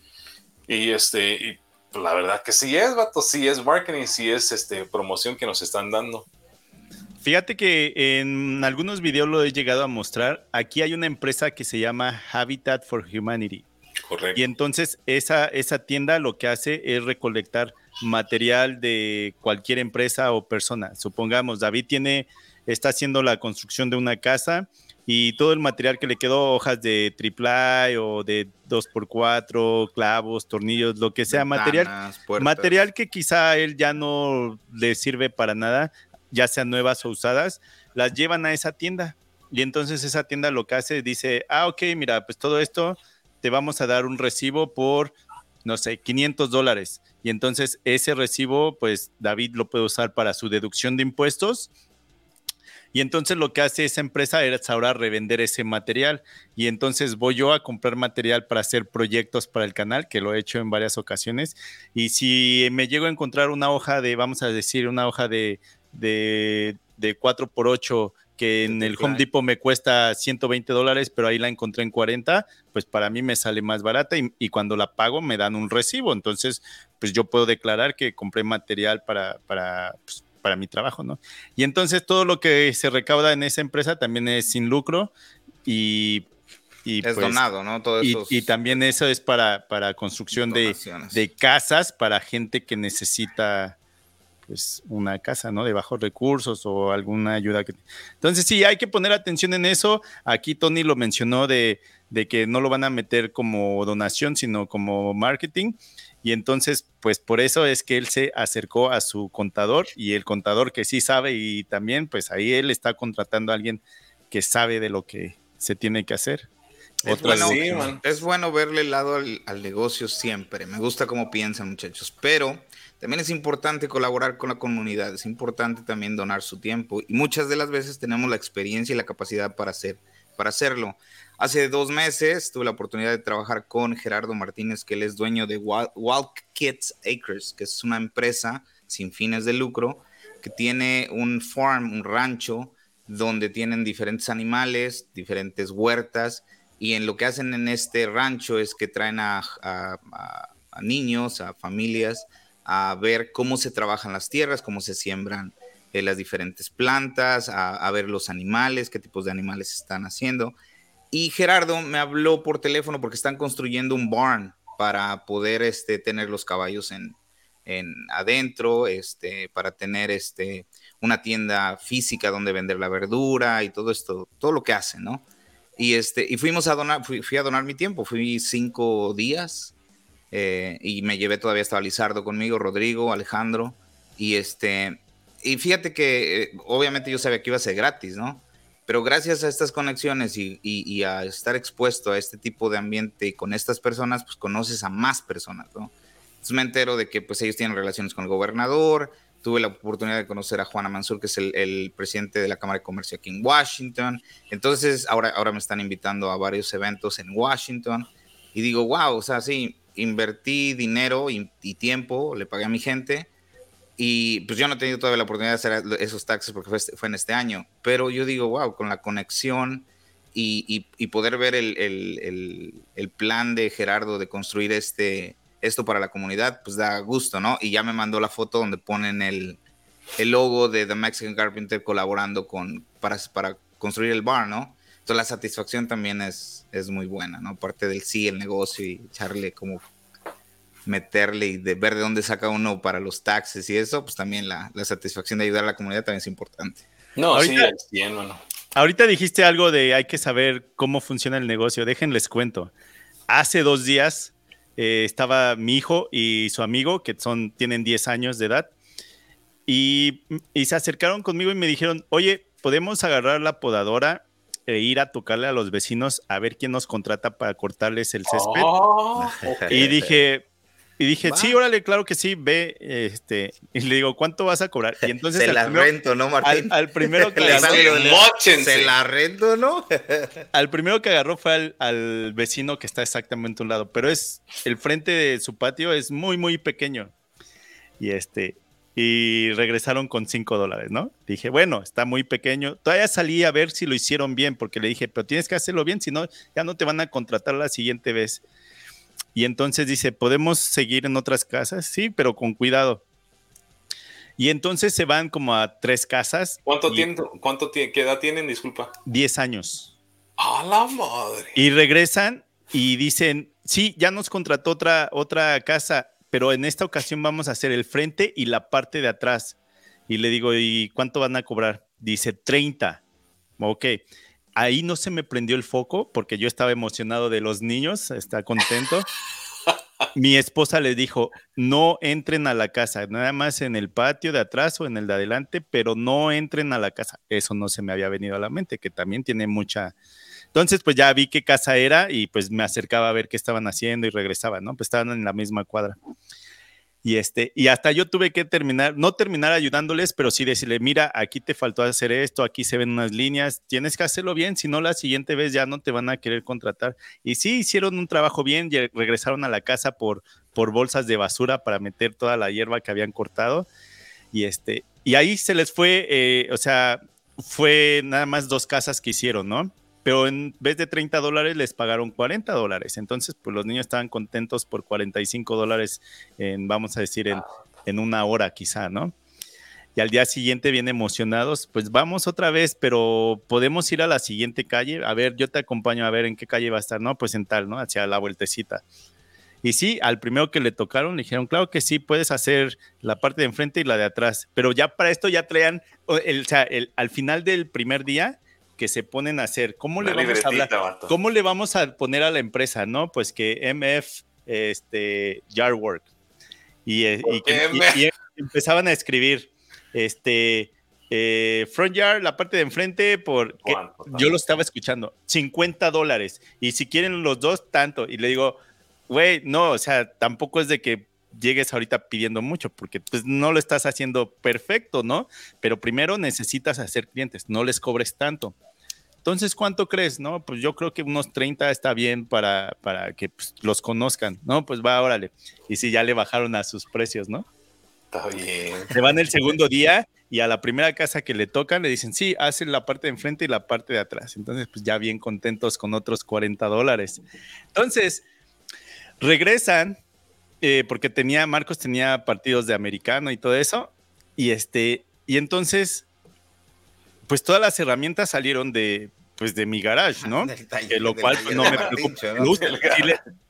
Y este, y la verdad que sí es, vato, sí es marketing, sí es este, promoción que nos están dando. Fíjate que en algunos videos lo he llegado a mostrar. Aquí hay una empresa que se llama Habitat for Humanity. Correcto. Y entonces esa, esa tienda lo que hace es recolectar material de cualquier empresa o persona. Supongamos, David tiene, está haciendo la construcción de una casa y todo el material que le quedó, hojas de triple o de 2x4, clavos, tornillos, lo que sea, material, material que quizá a él ya no le sirve para nada, ya sean nuevas o usadas, las llevan a esa tienda. Y entonces esa tienda lo que hace, dice, ah, ok, mira, pues todo esto te vamos a dar un recibo por, no sé, 500 dólares. Y entonces ese recibo, pues David lo puede usar para su deducción de impuestos. Y entonces lo que hace esa empresa es ahora revender ese material. Y entonces voy yo a comprar material para hacer proyectos para el canal, que lo he hecho en varias ocasiones. Y si me llego a encontrar una hoja de, vamos a decir, una hoja de de, de 4x8 que en el Home Depot me cuesta 120 dólares, pero ahí la encontré en 40, pues para mí me sale más barata y, cuando la pago me dan un recibo. Entonces, pues yo puedo declarar que compré material para, para, pues, para mi trabajo, ¿no? Y entonces todo lo que se recauda en esa empresa también es sin lucro y... y es pues, donado, ¿no? Todo y, y, también eso es para, para construcción de, de casas para gente que necesita pues una casa, ¿no? De bajos recursos o alguna ayuda que... Entonces sí, hay que poner atención en eso. Aquí Tony lo mencionó de, que no lo van a meter como donación, sino como marketing. Y entonces, pues por eso es que él se acercó a su contador y el contador que sí sabe y también, pues ahí él está contratando a alguien que sabe de lo que se tiene que hacer. Es bueno, es bueno verle el lado al, al, negocio siempre. Me gusta cómo piensan, muchachos. Pero también es importante colaborar con la comunidad, es importante también donar su tiempo y muchas de las veces tenemos la experiencia y la capacidad para, hacer, para hacerlo. Hace dos meses tuve la oportunidad de trabajar con Gerardo Martínez, que él es dueño de Wild, Kids Acres, que es una empresa sin fines de lucro que tiene un farm, un rancho donde tienen diferentes animales, diferentes huertas, y en lo que hacen en este rancho es que traen a, niños, a familias, a ver cómo se trabajan las tierras, cómo se siembran eh, las diferentes plantas, a, ver los animales, qué tipos de animales están haciendo. Y Gerardo me habló por teléfono porque están construyendo un barn para poder este, tener los caballos en, en adentro, este, para tener este, una tienda física donde vender la verdura y todo esto, todo lo que hacen, ¿no? Y, este, y fuimos a donar, fui, a donar mi tiempo, fui cinco días eh, y me llevé todavía estaba Lizardo conmigo, Rodrigo, Alejandro, y este, y fíjate que eh, obviamente yo sabía que iba a ser gratis, ¿no? Pero gracias a estas conexiones y, y, a estar expuesto a este tipo de ambiente y con estas personas, pues conoces a más personas, ¿no? Entonces me entero de que pues ellos tienen relaciones con el gobernador, tuve la oportunidad de conocer a Juana Mansur, que es el, presidente de la Cámara de Comercio aquí en Washington. Entonces, ahora, ahora me están invitando a varios eventos en Washington. Y digo, wow, o sea, sí, invertí dinero y, tiempo, le pagué a mi gente. Y pues yo no he tenido todavía la oportunidad de hacer esos taxes porque fue, fue en este año. Pero yo digo, wow, con la conexión y, poder ver el, plan de Gerardo de construir este, esto para la comunidad, pues da gusto, ¿no? Y ya me mandó la foto donde ponen el, el logo de The Mexican Carpenter colaborando con, para, para construir el bar, ¿no? Entonces la satisfacción también es, es muy buena, ¿no? Aparte del sí, el negocio y echarle como meterle y de ver de dónde saca uno para los taxes y eso, pues también la, la satisfacción de ayudar a la comunidad también es importante. No, ahorita, sí, bien, bueno. Ahorita dijiste algo de hay que saber cómo funciona el negocio. Déjenles cuento. Hace dos días eh, estaba mi hijo y su amigo, que son, tienen 10 años de edad, y, se acercaron conmigo y me dijeron, oye, ¿podemos agarrar la podadora e ir a tocarle a los vecinos a ver quién nos contrata para cortarles el césped? Oh, y dije, y dije, sí, órale, claro que sí, ve, este, y le digo, ¿cuánto vas a cobrar? Y entonces se la rento, ¿no, Martín? Al, primero que agarró, se la rento, ¿no? al primero que agarró fue al, vecino que está exactamente a un lado, pero es, el frente de su patio es muy, muy pequeño. Y este, y regresaron con cinco dólares, ¿no? Dije, bueno, está muy pequeño. Todavía salí a ver si lo hicieron bien, porque le dije, pero tienes que hacerlo bien, si no, ya no te van a contratar la siguiente vez. Y entonces dice, ¿podemos seguir en otras casas? Sí, pero con cuidado. Y entonces se van como a tres casas. ¿Cuánto tiempo, cuánto qué edad tienen? Disculpa. Diez años. A la madre. Y regresan y dicen, sí, ya nos contrató otra, otra casa, pero en esta ocasión vamos a hacer el frente y la parte de atrás. Y le digo, ¿y cuánto van a cobrar? Dice 30. Ok ahí no se me prendió el foco porque yo estaba emocionado de los niños, está contento. Mi esposa le dijo, no entren a la casa, nada más en el patio de atrás o en el de adelante, pero no entren a la casa. Eso no se me había venido a la mente, que también tiene mucha... Entonces, pues ya vi qué casa era y pues me acercaba a ver qué estaban haciendo y regresaba, ¿no? Pues estaban en la misma cuadra. Y, este, y hasta yo tuve que terminar, no terminar ayudándoles, pero sí decirle, mira, aquí te faltó hacer esto, aquí se ven unas líneas, tienes que hacerlo bien, si no la siguiente vez ya no te van a querer contratar. Y sí, hicieron un trabajo bien, y regresaron a la casa por, por bolsas de basura para meter toda la hierba que habían cortado. Y, este, y ahí se les fue, eh, o sea, fue nada más dos casas que hicieron, ¿no? Pero en vez de 30 dólares les pagaron 40 dólares. Entonces, pues los niños estaban contentos por 45 dólares en, vamos a decir, en, en una hora quizá, ¿no? Y al día siguiente bien emocionados, pues vamos otra vez, pero podemos ir a la siguiente calle. A ver, yo te acompaño a ver en qué calle va a estar, ¿no? Pues en tal, ¿no? Hacia la vueltecita. Y sí, al primero que le tocaron le dijeron, claro que sí, puedes hacer la parte de enfrente y la de atrás, pero ya para esto ya traían, el, o sea, el, al final del primer día que se ponen a hacer. ¿Cómo le vamos a hablar? ¿Cómo le vamos a poner a la empresa, no? Pues que MF este Yard Work. Y, eh, empezaban a escribir este eh, front yard, la parte de enfrente, por yo lo estaba escuchando, 50 dólares. Y si quieren los dos, tanto. Y le digo, güey, no, o sea, tampoco es de que llegues ahorita pidiendo mucho, porque pues no lo estás haciendo perfecto, ¿no? Pero primero necesitas hacer clientes, no les cobres tanto. Entonces, ¿cuánto crees? No, pues yo creo que unos 30 está bien para, para que pues, los conozcan, ¿no? Pues va, órale. Y si ya le bajaron a sus precios, ¿no? Está bien. Se van el segundo día y a la primera casa que le tocan le dicen, sí, hacen la parte de enfrente y la parte de atrás. Entonces, pues ya bien contentos con otros 40 dólares. Entonces, regresan, eh, porque tenía, Marcos tenía partidos de americano y todo eso, y este, y entonces, pues todas las herramientas salieron de, pues de mi garage, ¿no? lo cual pues, no me preocupa.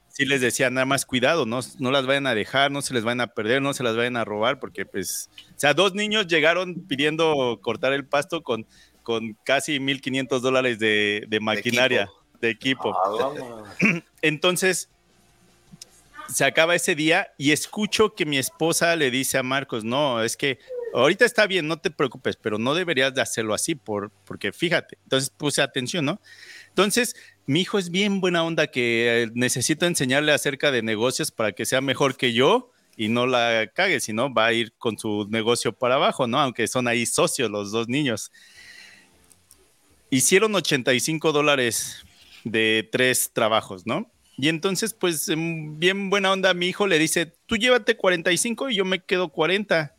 sí les decía, nada más cuidado, no, no las vayan a dejar, no se les vayan a perder, no se las vayan a robar, porque pues, o sea, dos niños llegaron pidiendo cortar el pasto con, con casi 1.500 dólares de, de maquinaria, de equipo. Ah, Entonces, se acaba ese día y escucho que mi esposa le dice a Marcos, no, es que ahorita está bien, no te preocupes, pero no deberías de hacerlo así, por, porque fíjate, entonces puse atención, ¿no? Entonces, mi hijo es bien buena onda que eh, necesito enseñarle acerca de negocios para que sea mejor que yo y no la cague, sino va a ir con su negocio para abajo, ¿no? Aunque son ahí socios los dos niños. Hicieron 85 dólares de tres trabajos, ¿no? Y entonces, pues, bien buena onda, mi hijo le dice, tú llévate 45 y yo me quedo 40.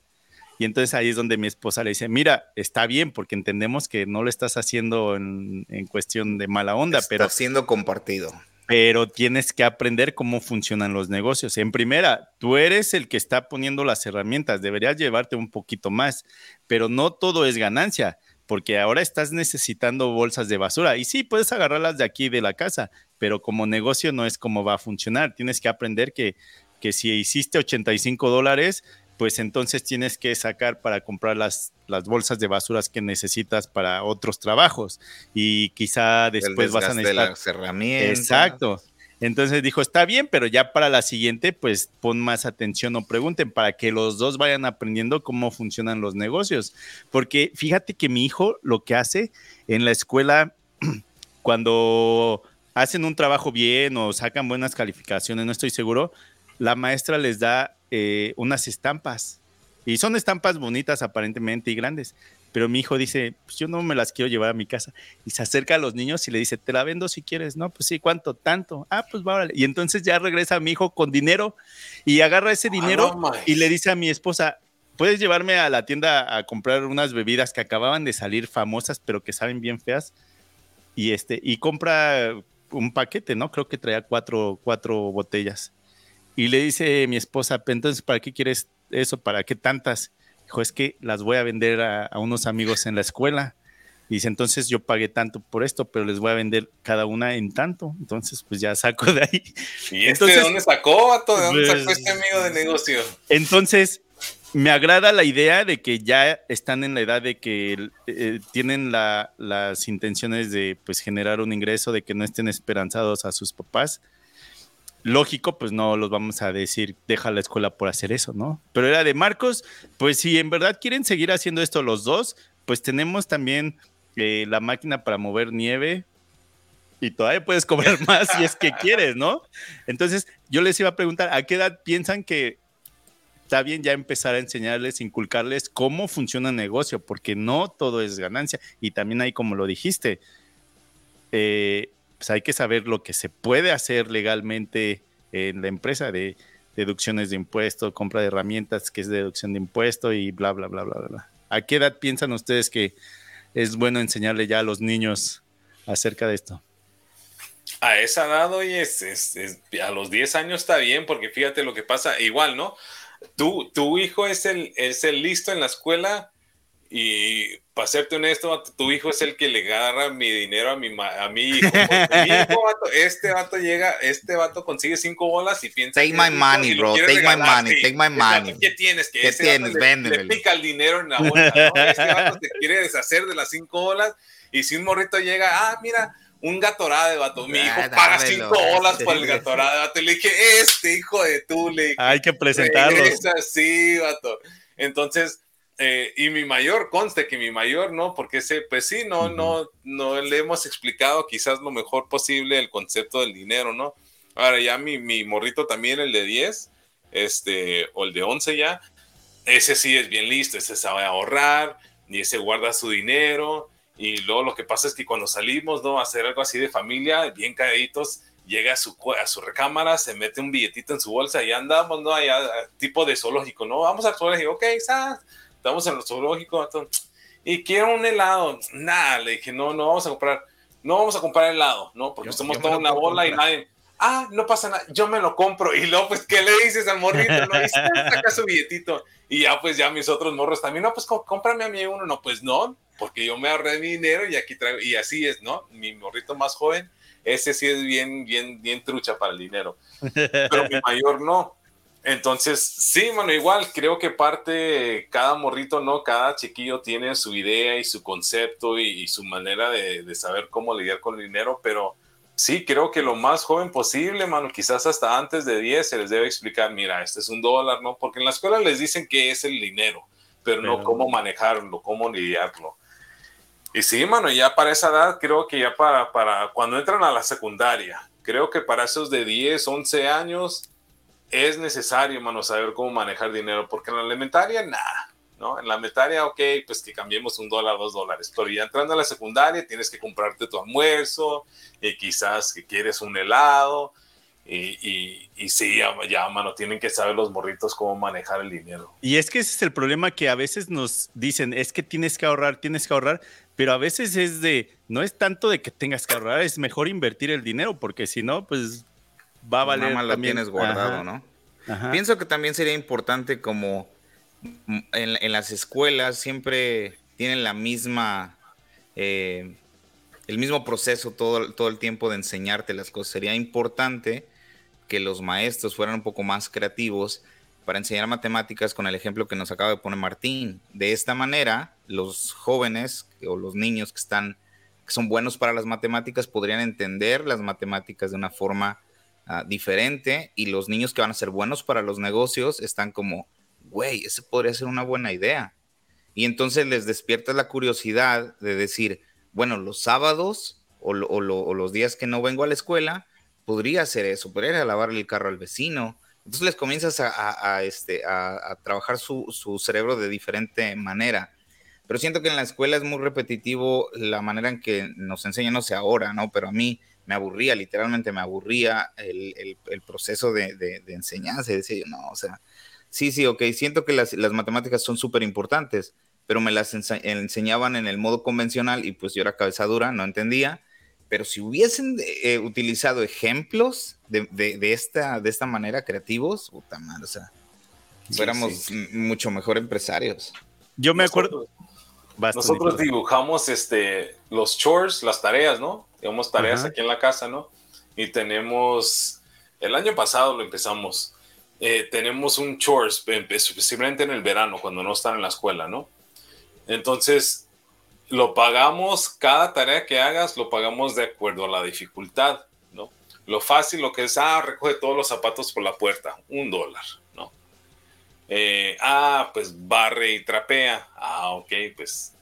Y entonces ahí es donde mi esposa le dice, mira, está bien porque entendemos que no lo estás haciendo en, cuestión de mala onda, está pero... siendo compartido. Pero tienes que aprender cómo funcionan los negocios. En primera, tú eres el que está poniendo las herramientas, deberías llevarte un poquito más, pero no todo es ganancia, porque ahora estás necesitando bolsas de basura. Y sí, puedes agarrarlas de aquí de la casa, pero como negocio no es como va a funcionar. Tienes que aprender que, que si hiciste 85 dólares, pues entonces tienes que sacar para comprar las, las bolsas de basuras que necesitas para otros trabajos y quizá después vas a necesitar las herramientas. Exacto. Entonces dijo, está bien, pero ya para la siguiente, pues pon más atención o pregunten para que los dos vayan aprendiendo cómo funcionan los negocios. Porque fíjate que mi hijo lo que hace en la escuela, cuando hacen un trabajo bien o sacan buenas calificaciones, no estoy seguro, la maestra les da eh, unas estampas. Y son estampas bonitas aparentemente y grandes. Pero mi hijo dice, pues yo no me las quiero llevar a mi casa. Y se acerca a los niños y le dice, te la vendo si quieres. No, pues sí, ¿cuánto? Tanto. Ah, pues va, Y entonces ya regresa a mi hijo con dinero y agarra ese dinero y le dice a mi esposa, ¿puedes llevarme a la tienda a comprar unas bebidas que acababan de salir famosas, pero que saben bien feas? Y, este, y compra un paquete, ¿no? Creo que traía cuatro, cuatro botellas. Y le dice mi esposa, entonces, ¿para qué quieres eso? ¿Para qué tantas? Dijo, es que las voy a vender a, unos amigos en la escuela. dice, entonces yo pagué tanto por esto, pero les voy a vender cada una en tanto. Entonces, pues ya saco de ahí. ¿Y este de dónde sacó, ¿De dónde sacó pues, este amigo de negocio? Entonces, me agrada la idea de que ya están en la edad de que eh, tienen las intenciones de pues generar un ingreso, de que no estén esperanzados a sus papás lógico, pues no los vamos a decir, deja la escuela por hacer eso, ¿no? Pero era de Marcos, pues si en verdad quieren seguir haciendo esto los dos, pues tenemos también eh, la máquina para mover nieve y todavía puedes cobrar más si es que quieres, ¿no? Entonces yo les iba a preguntar, ¿a qué edad piensan que está bien ya empezar a enseñarles, inculcarles cómo funciona el negocio? Porque no todo es ganancia y también hay, como lo dijiste, eh, pues hay que saber lo que se puede hacer legalmente en la empresa de deducciones de impuestos, compra de herramientas que es deducción de impuesto y bla, bla, bla, bla, bla. ¿A qué edad piensan ustedes que es bueno enseñarle ya a los niños acerca de esto? A esa edad, oye, es, a los 10 años está bien, porque fíjate lo que pasa, igual, ¿no? Tu, tu hijo es el, es el listo en la escuela, y para serte honesto, tu hijo es el que le agarra mi dinero a mi, a mi hijo. este vato llega, este vato consigue cinco bolas y piensa. Take my money, bro. Take my money. Take my money. ¿Qué tienes? Que ¿Qué tienes? Le, pica el dinero en la bola. ¿no? Este vato se quiere deshacer de las cinco bolas. Y si un morrito llega, ah, mira, un gatorade, vato. Mi hijo ah, paga cinco bolas por el gatorade, vato. Y le dije, este hijo de tú, le Hay que presentarlo. Sí, vato. Entonces eh, y mi mayor, conste que mi mayor, ¿no? Porque ese, pues sí, no, no, no le hemos explicado quizás lo mejor posible el concepto del dinero, ¿no? Ahora ya mi, mi morrito también, el de 10, este, o el de 11 ya, ese sí es bien listo, ese sabe ahorrar, y ese guarda su dinero, y luego lo que pasa es que cuando salimos, ¿no? A hacer algo así de familia, bien calladitos, llega a su, a su recámara, se mete un billetito en su bolsa y andamos, ¿no? Allá, tipo de zoológico, ¿no? Vamos al zoológico, ok, ¿sabes? Estamos en el zoológico, y quiero un helado. Nada, le dije, no, no vamos a comprar, no vamos a comprar helado, ¿no? Porque somos toda una bola y nadie, ah, no pasa nada, yo me lo compro. Y luego, pues, ¿qué le dices al morrito? No, dice, saca su billetito. Y ya, pues, ya mis otros morros también, no, pues, cómprame a mí uno. No, pues, no, porque yo me ahorré mi dinero y aquí traigo, y así es, ¿no? Mi morrito más joven, ese sí es bien, bien, bien trucha para el dinero. Pero mi mayor no. Entonces, sí, bueno, igual creo que parte, cada morrito, ¿no? Cada chiquillo tiene su idea y su concepto y, su manera de, de, saber cómo lidiar con el dinero, pero sí, creo que lo más joven posible, mano, quizás hasta antes de 10 se les debe explicar, mira, este es un dólar, ¿no? Porque en la escuela les dicen que es el dinero, pero, no cómo manejarlo, cómo lidiarlo. Y sí, mano, ya para esa edad, creo que ya para, para cuando entran a la secundaria, creo que para esos de 10, 11 años, es necesario, mano, saber cómo manejar dinero, porque en la elementaria, nada, ¿no? En la elementaria, ok, pues que cambiemos un dólar, dos dólares, pero ya entrando a la secundaria tienes que comprarte tu almuerzo y quizás que quieres un helado y, y, y sí, ya, ya, mano, tienen que saber los morritos cómo manejar el dinero. Y es que ese es el problema que a veces nos dicen, es que tienes que ahorrar, tienes que ahorrar, pero a veces es de, no es tanto de que tengas que ahorrar, es mejor invertir el dinero, porque si no, pues va a valer. Nada también. tienes guardado, ¿no? Pienso que también sería importante como en, las escuelas siempre tienen la misma, eh, el mismo proceso todo, todo el tiempo de enseñarte las cosas. Sería importante que los maestros fueran un poco más creativos para enseñar matemáticas con el ejemplo que nos acaba de poner Martín. De esta manera, los jóvenes o los niños que están que son buenos para las matemáticas podrían entender las matemáticas de una forma Ah, diferente y los niños que van a ser buenos para los negocios están como, güey, ese podría ser una buena idea. Y entonces les despierta la curiosidad de decir, bueno, los sábados o, los días que no vengo a la escuela, podría hacer eso, podría lavarle el carro al vecino. Entonces les comienzas a, este, a, trabajar su, su, cerebro de diferente manera. Pero siento que en la escuela es muy repetitivo la manera en que nos enseñan, no sé ahora, ¿no? Pero a mí me aburría, literalmente me aburría el, proceso de, enseñanza. Y decía yo, no, o sea, sí, sí, ok, siento que las, matemáticas son súper importantes, pero me las enseñaban en el modo convencional y pues yo era cabeza dura, no entendía. Pero si hubiesen eh, utilizado ejemplos de, esta, de esta manera creativos, puta madre, o sea, fuéramos mucho mejor empresarios. Yo me acuerdo. Nosotros dibujamos este, los chores, las tareas, ¿no? Tenemos tareas aquí en la casa, ¿no? Y tenemos, el año pasado lo empezamos, eh, tenemos un chores, especialmente en el verano, cuando no están en la escuela, ¿no? Entonces, lo pagamos, cada tarea que hagas, lo pagamos de acuerdo a la dificultad, ¿no? Lo fácil, lo que es, ah, recoge todos los zapatos por la puerta, un dólar. Eh, ah, pues barre y trapea, ah, ok, pues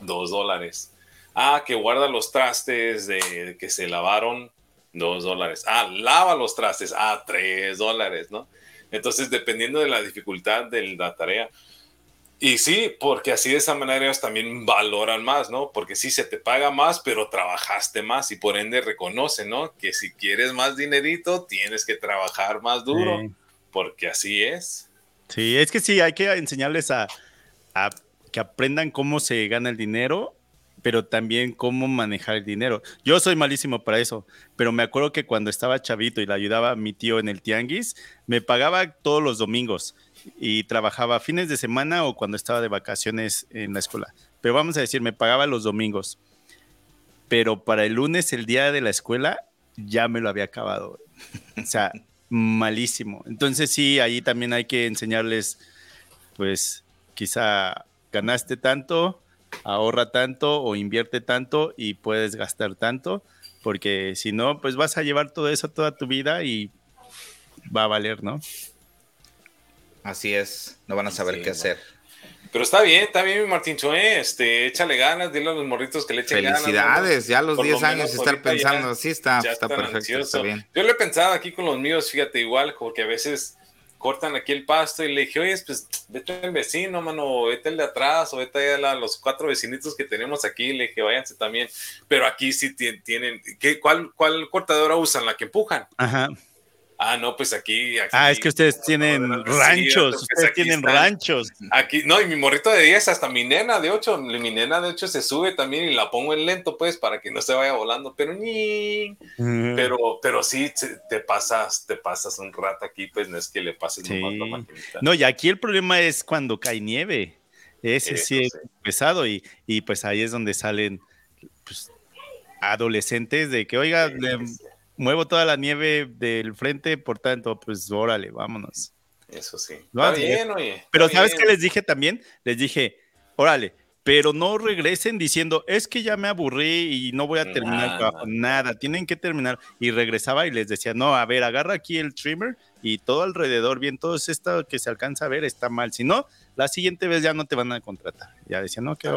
dos dólares. Ah, que guarda los trastes de, que se lavaron, dos dólares. Ah, lava los trastes, ah, tres dólares, ¿no? Entonces, dependiendo de la dificultad de la tarea. Y sí, porque así de esa manera ellos también valoran más, ¿no? Porque sí se te paga más, pero trabajaste más y por ende reconoce, ¿no? Que si quieres más dinerito, tienes que trabajar más duro, porque así es. Sí, es que sí, hay que enseñarles a, a que aprendan cómo se gana el dinero pero también cómo manejar el dinero. Yo soy malísimo para eso, pero me acuerdo que cuando estaba chavito y le ayudaba a mi tío en el tianguis, me pagaba todos los domingos y trabajaba fines de semana o cuando estaba de vacaciones en la escuela. Pero vamos a decir, me pagaba los domingos. Pero para el lunes, el día de la escuela, ya me lo había acabado. O sea, malísimo. Entonces sí, ahí también hay que enseñarles, pues quizá ganaste tanto, ahorra tanto o invierte tanto y puedes gastar tanto, porque si no, pues vas a llevar todo eso toda tu vida y va a valer, ¿no? Así es, no van a saber qué hacer. Pero está bien, está bien, Martín Choé, este, échale ganas, dile a los morritos que le echen ganas. Felicidades, ya a los 10 años estar pensando así está, está perfecto, está bien. Yo lo he pensado aquí con los míos, fíjate, igual, porque a veces cortan aquí el pasto y le dije, oye, pues vete al vecino, mano, vete el de atrás o vete a los cuatro vecinitos que tenemos aquí. Le dije, váyanse también. Pero aquí sí tienen, ¿qué, cuál, ¿cuál cortadora usan? ¿La que empujan? Ajá. Ah, no, pues aquí. ah, es que ustedes tienen ranchos. ustedes tienen ranchos. Aquí, no, y mi morrito de 10, hasta mi nena de 8. Mi nena de 8 se sube también y la pongo en lento, pues, para que no se vaya volando. Pero ni. Pero, pero sí, te pasas, te pasas un rato aquí, pues no es que le pases sí. No, y aquí el problema es cuando cae nieve. Ese sí es pesado y, y, pues ahí es donde salen pues, adolescentes de que, oiga, muevo toda la nieve del frente, por tanto, pues órale, vámonos. Eso sí. bien, oye. Pero ¿sabes qué les dije también? Les dije, órale, pero no regresen diciendo, es que ya me aburrí y no voy a terminar nada. nada, tienen que terminar. Y regresaba y les decía, no, a ver, agarra aquí el trimmer y todo alrededor, bien, todo esto que se alcanza a ver está mal. Si no, la siguiente vez ya no te van a contratar. Ya decía, no, que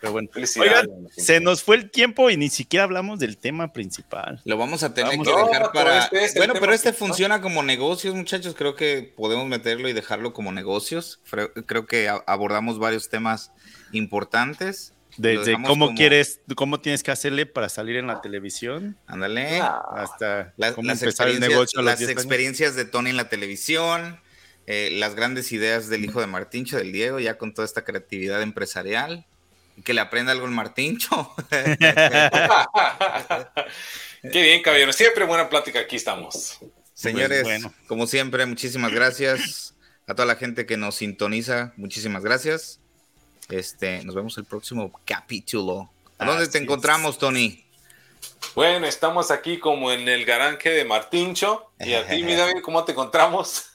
pero bueno, Oigan, se nos fue el tiempo y ni siquiera hablamos del tema principal. Lo vamos a tener que dejar para. Este bueno, pero este funciona como negocios, muchachos. Creo que podemos meterlo y dejarlo como negocios. Creo que abordamos varios temas importantes. Desde cómo quieres, cómo tienes que hacerle para salir en la televisión. Ándale. Hasta cómo empezar el negocio. las experiencias de Tony en la televisión. Eh, las grandes ideas del hijo de Martincho, del Diego, ya con toda esta creatividad empresarial que le aprenda algo el Martincho. Qué bien, caballero. Siempre buena plática, aquí estamos. Señores, pues, como siempre, muchísimas gracias a toda la gente que nos sintoniza. Muchísimas gracias. Este, nos vemos el próximo capítulo. ¿A dónde te encontramos, Tony? Bueno, estamos aquí como en el garanje de Martincho. Y a ti, mi David, ¿cómo te encontramos?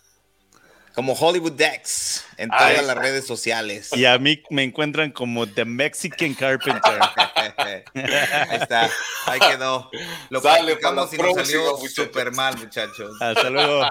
Como Hollywood Dex en todas las redes sociales. Y a mí me encuentran como The Mexican Carpenter. ahí está, ahí quedó. Lo Sale, practicamos y nos salió súper mal, muchachos. Hasta luego.